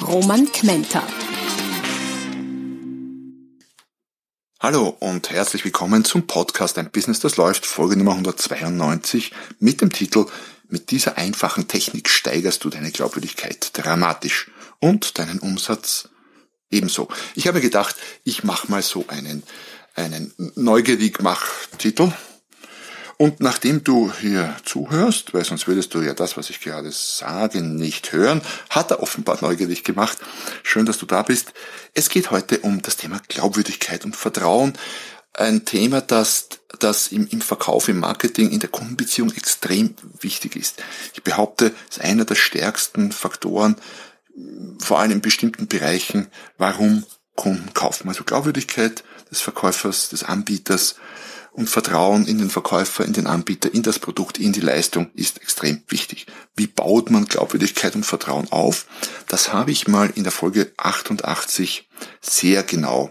Roman Kmenter. Hallo und herzlich willkommen zum Podcast Ein Business, das läuft, Folge Nummer 192 mit dem Titel Mit dieser einfachen Technik steigerst du deine Glaubwürdigkeit dramatisch und deinen Umsatz ebenso. Ich habe gedacht, ich mache mal so einen, einen neugierig mach Titel und nachdem du hier zuhörst, weil sonst würdest du ja das, was ich gerade sage, nicht hören, hat er offenbar neugierig gemacht. Schön, dass du da bist. Es geht heute um das Thema Glaubwürdigkeit und Vertrauen. Ein Thema, das, das im, im Verkauf, im Marketing, in der Kundenbeziehung extrem wichtig ist. Ich behaupte, es ist einer der stärksten Faktoren, vor allem in bestimmten Bereichen, warum Kunden kaufen. Also Glaubwürdigkeit des Verkäufers, des Anbieters, und Vertrauen in den Verkäufer, in den Anbieter, in das Produkt, in die Leistung ist extrem wichtig. Wie baut man Glaubwürdigkeit und Vertrauen auf? Das habe ich mal in der Folge 88 sehr genau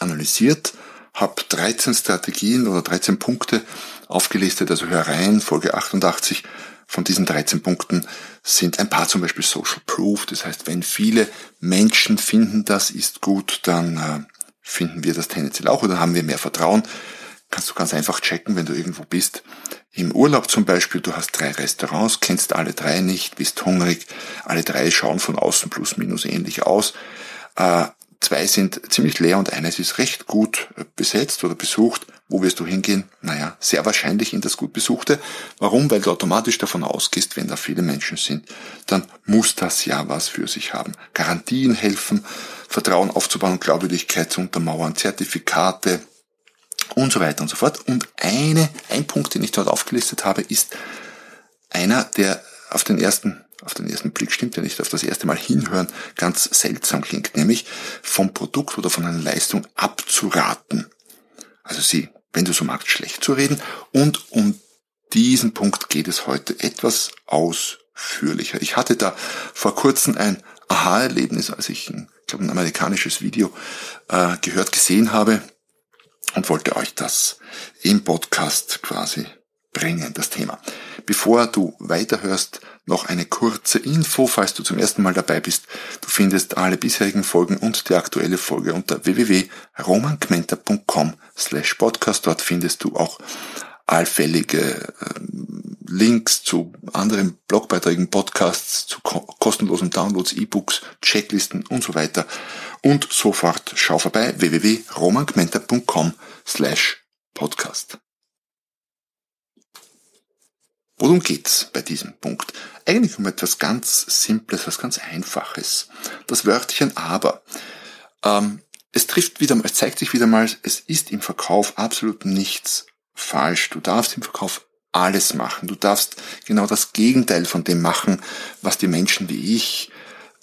analysiert, habe 13 Strategien oder 13 Punkte aufgelistet, also hör rein, Folge 88 von diesen 13 Punkten sind ein paar zum Beispiel Social Proof. Das heißt, wenn viele Menschen finden, das ist gut, dann äh, finden wir das tendenziell auch oder haben wir mehr Vertrauen kannst du ganz einfach checken, wenn du irgendwo bist. Im Urlaub zum Beispiel, du hast drei Restaurants, kennst alle drei nicht, bist hungrig, alle drei schauen von außen plus minus ähnlich aus. Äh, zwei sind ziemlich leer und eines ist recht gut besetzt oder besucht. Wo wirst du hingehen? Naja, sehr wahrscheinlich in das gut besuchte. Warum? Weil du automatisch davon ausgehst, wenn da viele Menschen sind, dann muss das ja was für sich haben. Garantien helfen, Vertrauen aufzubauen, Glaubwürdigkeit zu untermauern, Zertifikate, und so weiter und so fort. Und eine, ein Punkt, den ich dort aufgelistet habe, ist einer, der auf den ersten, auf den ersten Blick stimmt ja nicht, auf das erste Mal hinhören ganz seltsam klingt, nämlich vom Produkt oder von einer Leistung abzuraten. Also sie, wenn du so magst, schlecht zu reden. Und um diesen Punkt geht es heute etwas ausführlicher. Ich hatte da vor kurzem ein Aha-Erlebnis, als ich ich glaube, ein amerikanisches Video äh, gehört, gesehen habe und wollte euch das im Podcast quasi bringen, das Thema. Bevor du weiterhörst, noch eine kurze Info, falls du zum ersten Mal dabei bist. Du findest alle bisherigen Folgen und die aktuelle Folge unter www.romangmenta.com slash podcast. Dort findest du auch allfällige ähm, Links zu anderen Blogbeiträgen, Podcasts, zu kostenlosen Downloads, E-Books, Checklisten und so weiter. Und sofort schau vorbei www.romangmenta.com slash podcast. Worum geht's bei diesem Punkt? Eigentlich um etwas ganz Simples, was ganz Einfaches. Das Wörtchen aber. Ähm, es trifft wieder, es zeigt sich wieder mal, es ist im Verkauf absolut nichts falsch. Du darfst im Verkauf alles machen. Du darfst genau das Gegenteil von dem machen, was die Menschen wie ich,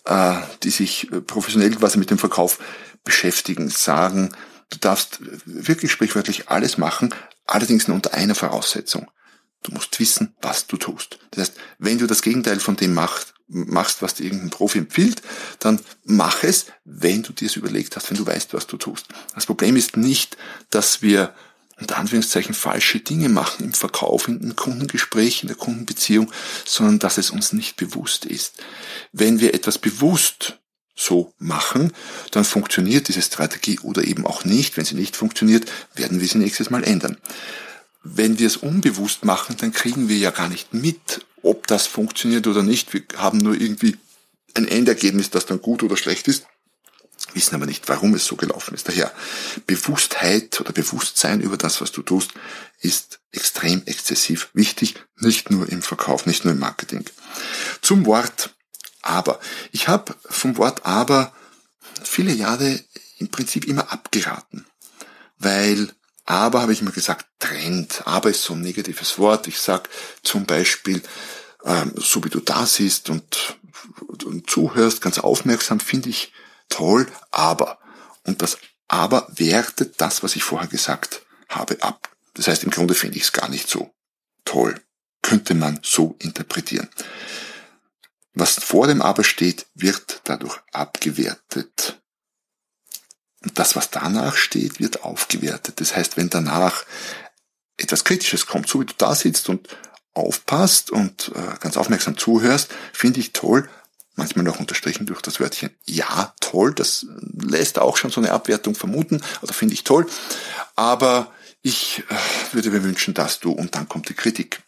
äh, die sich äh, professionell quasi mit dem Verkauf beschäftigen, sagen. Du darfst wirklich sprichwörtlich alles machen, allerdings nur unter einer Voraussetzung. Du musst wissen, was du tust. Das heißt, wenn du das Gegenteil von dem machst, machst, was dir irgendein Profi empfiehlt, dann mach es, wenn du dir es überlegt hast, wenn du weißt, was du tust. Das Problem ist nicht, dass wir unter Anführungszeichen falsche Dinge machen im Verkauf, in den Kundengespräch, in der Kundenbeziehung, sondern dass es uns nicht bewusst ist. Wenn wir etwas bewusst so machen, dann funktioniert diese Strategie oder eben auch nicht. Wenn sie nicht funktioniert, werden wir sie nächstes Mal ändern. Wenn wir es unbewusst machen, dann kriegen wir ja gar nicht mit, ob das funktioniert oder nicht. Wir haben nur irgendwie ein Endergebnis, das dann gut oder schlecht ist wissen aber nicht, warum es so gelaufen ist. Daher Bewusstheit oder Bewusstsein über das, was du tust, ist extrem exzessiv wichtig, nicht nur im Verkauf, nicht nur im Marketing. Zum Wort aber. Ich habe vom Wort aber viele Jahre im Prinzip immer abgeraten, weil aber habe ich immer gesagt, Trend. Aber ist so ein negatives Wort. Ich sag zum Beispiel, ähm, so wie du da siehst und zuhörst, ganz aufmerksam, finde ich toll, aber, und das aber wertet das, was ich vorher gesagt habe, ab. Das heißt, im Grunde finde ich es gar nicht so toll. Könnte man so interpretieren. Was vor dem Aber steht, wird dadurch abgewertet. Und das, was danach steht, wird aufgewertet. Das heißt, wenn danach etwas Kritisches kommt, so wie du da sitzt und aufpasst und äh, ganz aufmerksam zuhörst, finde ich toll, manchmal noch unterstrichen durch das Wörtchen ja, toll, das lässt auch schon so eine Abwertung vermuten, oder finde ich toll, aber ich äh, würde mir wünschen, dass du, und dann kommt die Kritik.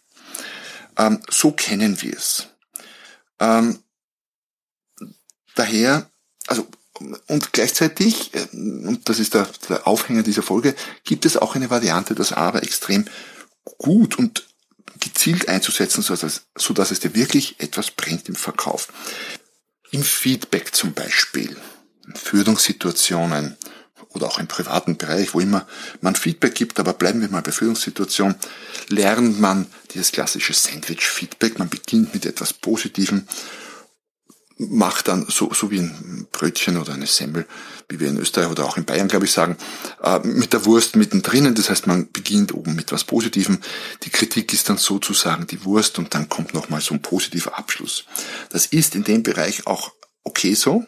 Ähm, so kennen wir es. Ähm, daher, also und gleichzeitig, äh, und das ist der, der Aufhänger dieser Folge, gibt es auch eine Variante, das aber extrem gut und gezielt einzusetzen, so dass, so dass es dir wirklich etwas bringt im Verkauf. Im Feedback zum Beispiel, in Führungssituationen oder auch im privaten Bereich, wo immer man Feedback gibt, aber bleiben wir mal bei Führungssituationen, lernt man dieses klassische Sandwich-Feedback. Man beginnt mit etwas Positivem macht dann so, so wie ein Brötchen oder eine Semmel, wie wir in Österreich oder auch in Bayern, glaube ich, sagen, äh, mit der Wurst mittendrin. Das heißt, man beginnt oben mit was Positivem. Die Kritik ist dann sozusagen die Wurst und dann kommt nochmal so ein positiver Abschluss. Das ist in dem Bereich auch okay so.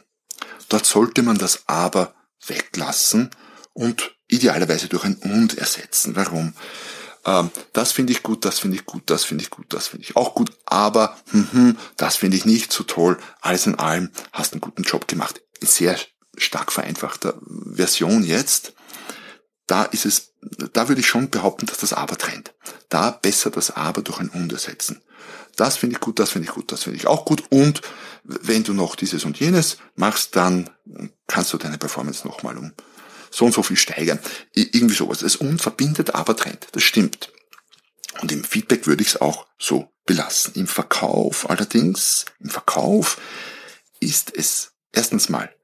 Dort sollte man das aber weglassen und idealerweise durch ein und ersetzen. Warum? Ähm, das finde ich gut, das finde ich gut, das finde ich gut, das finde ich auch gut, aber hm, hm, das finde ich nicht so toll. Alles in allem hast einen guten Job gemacht. In sehr stark vereinfachter Version jetzt. Da ist es, da würde ich schon behaupten, dass das Aber trennt. Da besser das Aber durch ein Und ersetzen. Das finde ich gut, das finde ich gut, das finde ich auch gut. Und wenn du noch dieses und jenes machst, dann kannst du deine Performance nochmal um so und so viel steigern. Irgendwie sowas. Das Und verbindet, aber trennt. Das stimmt. Und im Feedback würde ich es auch so belassen. Im Verkauf allerdings, im Verkauf ist es erstens mal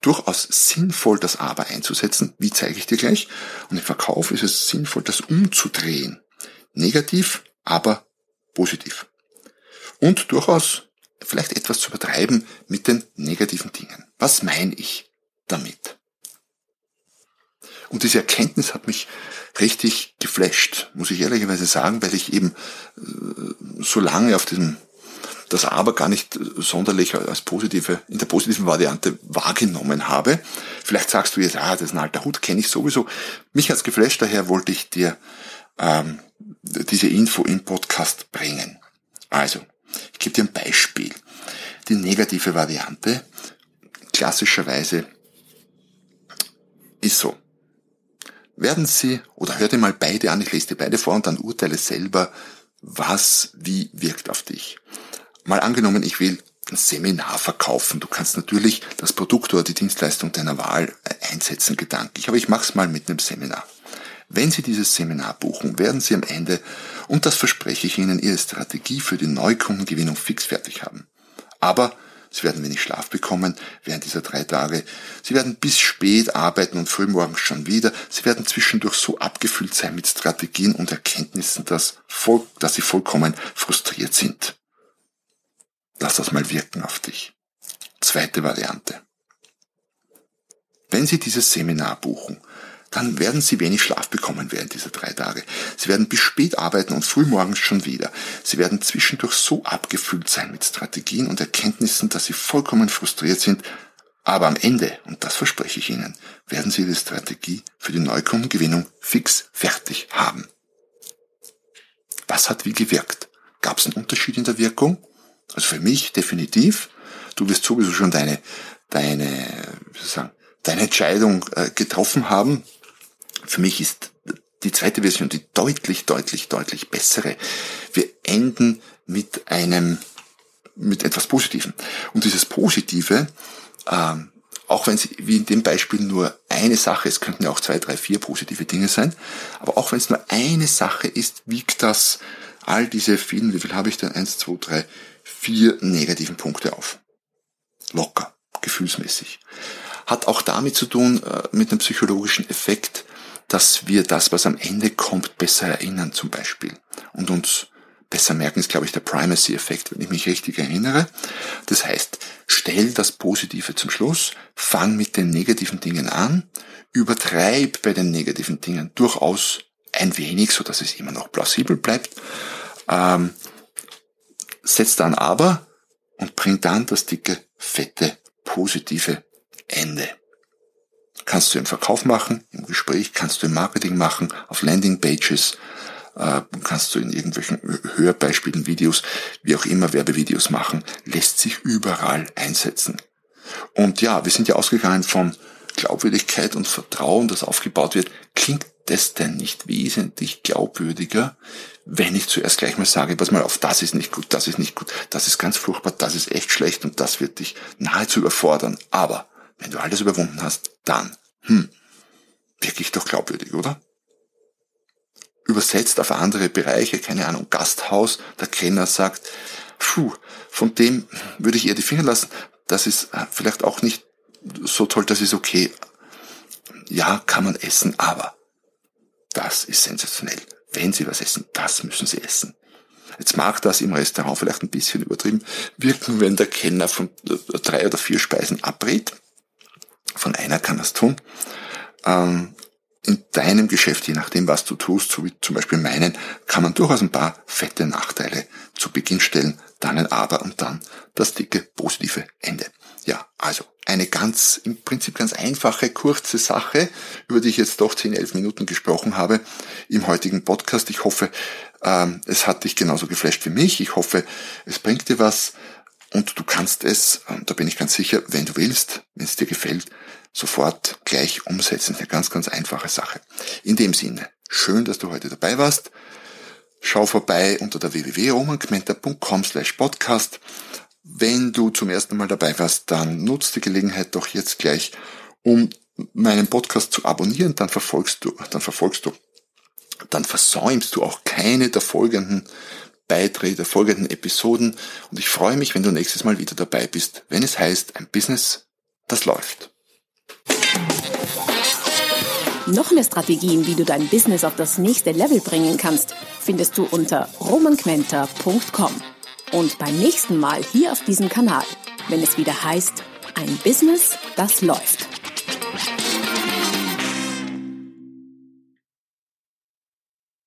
durchaus sinnvoll, das Aber einzusetzen. Wie zeige ich dir gleich? Und im Verkauf ist es sinnvoll, das umzudrehen. Negativ, aber positiv. Und durchaus vielleicht etwas zu übertreiben mit den negativen Dingen. Was meine ich damit? Und diese Erkenntnis hat mich richtig geflasht, muss ich ehrlicherweise sagen, weil ich eben äh, so lange auf diesem das aber gar nicht sonderlich als positive, in der positiven Variante wahrgenommen habe. Vielleicht sagst du jetzt, ah, das ist ein alter Hut, kenne ich sowieso. Mich hat's geflasht, daher wollte ich dir ähm, diese Info im Podcast bringen. Also, ich gebe dir ein Beispiel. Die negative Variante, klassischerweise, ist so werden Sie, oder hör dir mal beide an, ich lese dir beide vor und dann urteile selber, was wie wirkt auf dich. Mal angenommen, ich will ein Seminar verkaufen. Du kannst natürlich das Produkt oder die Dienstleistung deiner Wahl einsetzen gedanklich, aber ich mache es mal mit einem Seminar. Wenn Sie dieses Seminar buchen, werden Sie am Ende, und das verspreche ich Ihnen, Ihre Strategie für die Neukundengewinnung fix fertig haben. Aber Sie werden wenig Schlaf bekommen während dieser drei Tage. Sie werden bis spät arbeiten und frühmorgens schon wieder. Sie werden zwischendurch so abgefüllt sein mit Strategien und Erkenntnissen, dass, voll, dass sie vollkommen frustriert sind. Lass das mal wirken auf dich. Zweite Variante. Wenn Sie dieses Seminar buchen, dann werden Sie wenig Schlaf bekommen während dieser drei Tage. Sie werden bis spät arbeiten und frühmorgens schon wieder. Sie werden zwischendurch so abgefüllt sein mit Strategien und Erkenntnissen, dass Sie vollkommen frustriert sind. Aber am Ende, und das verspreche ich Ihnen, werden Sie die Strategie für die Neukundengewinnung fix fertig haben. Was hat wie gewirkt? Gab es einen Unterschied in der Wirkung? Also für mich definitiv. Du wirst sowieso schon deine, deine, wie soll ich sagen, deine Entscheidung äh, getroffen haben, für mich ist die zweite Version die deutlich, deutlich, deutlich bessere. Wir enden mit einem, mit etwas Positivem. Und dieses Positive, ähm, auch wenn es wie in dem Beispiel nur eine Sache ist, könnten ja auch zwei, drei, vier positive Dinge sein, aber auch wenn es nur eine Sache ist, wiegt das all diese vielen, wie viel habe ich denn? Eins, zwei, drei, vier negativen Punkte auf. Locker, gefühlsmäßig. Hat auch damit zu tun, äh, mit einem psychologischen Effekt, dass wir das, was am Ende kommt, besser erinnern zum Beispiel und uns besser merken, ist, glaube ich, der Primacy-Effekt, wenn ich mich richtig erinnere. Das heißt, stell das Positive zum Schluss, fang mit den negativen Dingen an, übertreib bei den negativen Dingen durchaus ein wenig, so dass es immer noch plausibel bleibt, ähm, setz dann aber und bring dann das dicke, fette, positive Ende. Kannst du im Verkauf machen, im Gespräch, kannst du im Marketing machen, auf Landingpages, äh, kannst du in irgendwelchen Hörbeispielen, Videos, wie auch immer Werbevideos machen, lässt sich überall einsetzen. Und ja, wir sind ja ausgegangen von Glaubwürdigkeit und Vertrauen, das aufgebaut wird. Klingt das denn nicht wesentlich glaubwürdiger, wenn ich zuerst gleich mal sage, pass mal auf, das ist nicht gut, das ist nicht gut, das ist ganz furchtbar, das ist echt schlecht und das wird dich nahezu überfordern. Aber wenn du alles überwunden hast, dann, hm, wirklich doch glaubwürdig, oder? Übersetzt auf andere Bereiche, keine Ahnung, Gasthaus, der Kellner sagt, puh, von dem würde ich eher die Finger lassen, das ist äh, vielleicht auch nicht so toll, das ist okay. Ja, kann man essen, aber das ist sensationell. Wenn Sie was essen, das müssen Sie essen. Jetzt mag das im Restaurant vielleicht ein bisschen übertrieben wirken, wenn der Kellner von drei oder vier Speisen abrät. Von einer kann das tun. Ähm, in deinem Geschäft, je nachdem, was du tust, so wie zum Beispiel meinen, kann man durchaus ein paar fette Nachteile zu Beginn stellen, dann ein Aber und dann das dicke positive Ende. Ja, also eine ganz, im Prinzip ganz einfache, kurze Sache, über die ich jetzt doch 10, 11 Minuten gesprochen habe im heutigen Podcast. Ich hoffe, ähm, es hat dich genauso geflasht wie mich. Ich hoffe, es bringt dir was und du kannst es, da bin ich ganz sicher, wenn du willst, wenn es dir gefällt, sofort gleich umsetzen. Eine ganz, ganz einfache Sache. In dem Sinne, schön, dass du heute dabei warst. Schau vorbei unter der www.romangmenta.com slash podcast. Wenn du zum ersten Mal dabei warst, dann nutzt die Gelegenheit doch jetzt gleich, um meinen Podcast zu abonnieren, dann verfolgst du, dann verfolgst du, dann versäumst du auch keine der folgenden Beiträge, der folgenden Episoden und ich freue mich, wenn du nächstes Mal wieder dabei bist, wenn es heißt, ein Business, das läuft. Noch mehr Strategien, wie du dein Business auf das nächste Level bringen kannst, findest du unter romanquenter.com. Und beim nächsten Mal hier auf diesem Kanal, wenn es wieder heißt, ein Business, das läuft.